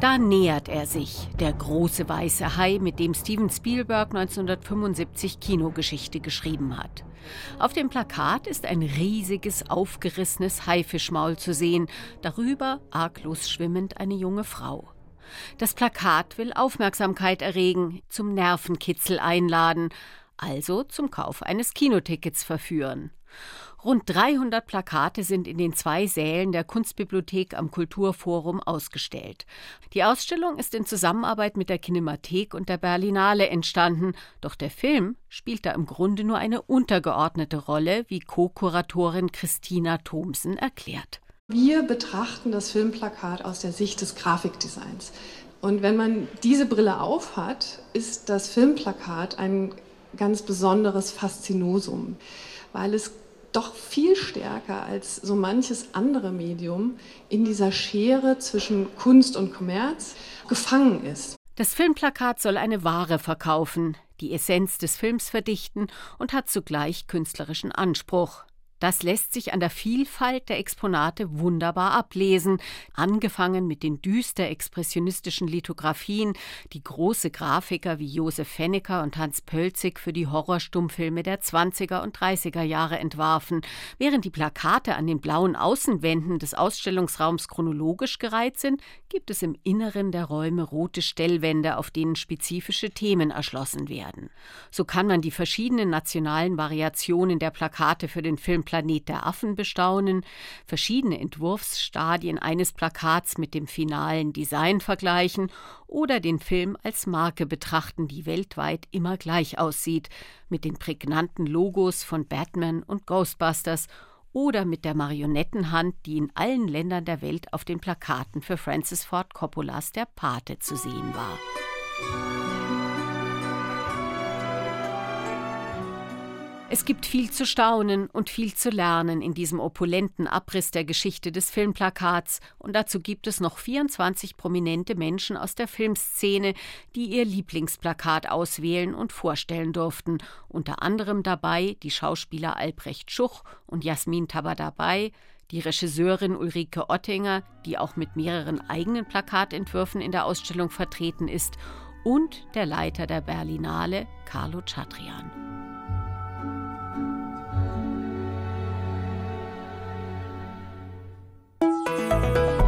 Da nähert er sich, der große weiße Hai, mit dem Steven Spielberg 1975 Kinogeschichte geschrieben hat. Auf dem Plakat ist ein riesiges, aufgerissenes Haifischmaul zu sehen, darüber arglos schwimmend eine junge Frau. Das Plakat will Aufmerksamkeit erregen, zum Nervenkitzel einladen, also zum Kauf eines Kinotickets verführen. Rund 300 Plakate sind in den zwei Sälen der Kunstbibliothek am Kulturforum ausgestellt. Die Ausstellung ist in Zusammenarbeit mit der Kinemathek und der Berlinale entstanden, doch der Film spielt da im Grunde nur eine untergeordnete Rolle, wie Co-Kuratorin Christina Thomsen erklärt. Wir betrachten das Filmplakat aus der Sicht des Grafikdesigns. Und wenn man diese Brille aufhat, ist das Filmplakat ein ganz besonderes Faszinosum, weil es doch viel stärker als so manches andere Medium in dieser Schere zwischen Kunst und Kommerz gefangen ist. Das Filmplakat soll eine Ware verkaufen, die Essenz des Films verdichten und hat zugleich künstlerischen Anspruch. Das lässt sich an der Vielfalt der Exponate wunderbar ablesen, angefangen mit den düster expressionistischen Lithografien, die große Grafiker wie Josef Fennecker und Hans Pölzig für die Horrorstummfilme der 20er und 30er Jahre entwarfen, während die Plakate an den blauen Außenwänden des Ausstellungsraums chronologisch gereiht sind, gibt es im Inneren der Räume rote Stellwände, auf denen spezifische Themen erschlossen werden. So kann man die verschiedenen nationalen Variationen der Plakate für den Film Planet der Affen bestaunen, verschiedene Entwurfsstadien eines Plakats mit dem finalen Design vergleichen oder den Film als Marke betrachten, die weltweit immer gleich aussieht, mit den prägnanten Logos von Batman und Ghostbusters oder mit der Marionettenhand, die in allen Ländern der Welt auf den Plakaten für Francis Ford Coppolas Der Pate zu sehen war. Es gibt viel zu staunen und viel zu lernen in diesem opulenten Abriss der Geschichte des Filmplakats, und dazu gibt es noch 24 prominente Menschen aus der Filmszene, die ihr Lieblingsplakat auswählen und vorstellen durften, unter anderem dabei die Schauspieler Albrecht Schuch und Jasmin Tabadabei, die Regisseurin Ulrike Ottinger, die auch mit mehreren eigenen Plakatentwürfen in der Ausstellung vertreten ist, und der Leiter der Berlinale, Carlo Chatrian.